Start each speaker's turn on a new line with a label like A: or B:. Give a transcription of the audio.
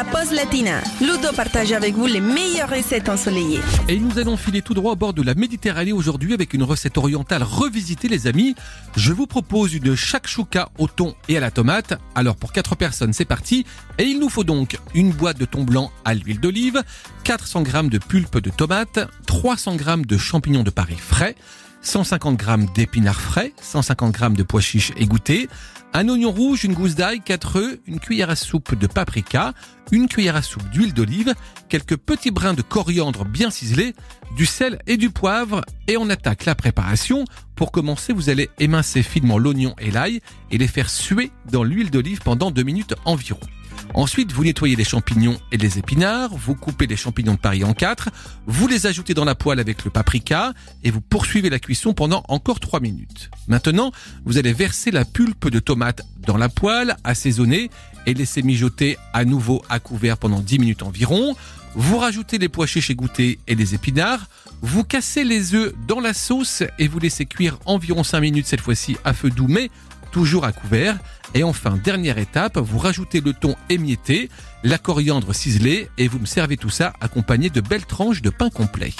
A: la pause latina. Ludo partage avec vous les meilleures recettes ensoleillées.
B: Et nous allons filer tout droit au bord de la Méditerranée aujourd'hui avec une recette orientale revisitée les amis. Je vous propose une shakshuka au thon et à la tomate. Alors pour 4 personnes c'est parti. Et il nous faut donc une boîte de thon blanc à l'huile d'olive, 400 g de pulpe de tomate, 300 g de champignons de Paris frais, 150 g d'épinards frais, 150 g de pois chiches égouttés, un oignon rouge, une gousse d'ail, 4 œufs, une cuillère à soupe de paprika, une cuillère à soupe d'huile d'olive, quelques petits brins de coriandre bien ciselés, du sel et du poivre et on attaque la préparation. Pour commencer, vous allez émincer finement l'oignon et l'ail et les faire suer dans l'huile d'olive pendant 2 minutes environ. Ensuite, vous nettoyez les champignons et les épinards, vous coupez les champignons de Paris en quatre, vous les ajoutez dans la poêle avec le paprika et vous poursuivez la cuisson pendant encore 3 minutes. Maintenant, vous allez verser la pulpe de tomate dans la poêle, assaisonner et laisser mijoter à nouveau à couvert pendant 10 minutes environ. Vous rajoutez les pois chiches égouttés et les épinards. Vous cassez les œufs dans la sauce et vous laissez cuire environ 5 minutes cette fois-ci à feu doux mais toujours à couvert. Et enfin, dernière étape, vous rajoutez le thon émietté, la coriandre ciselée et vous me servez tout ça accompagné de belles tranches de pain complet.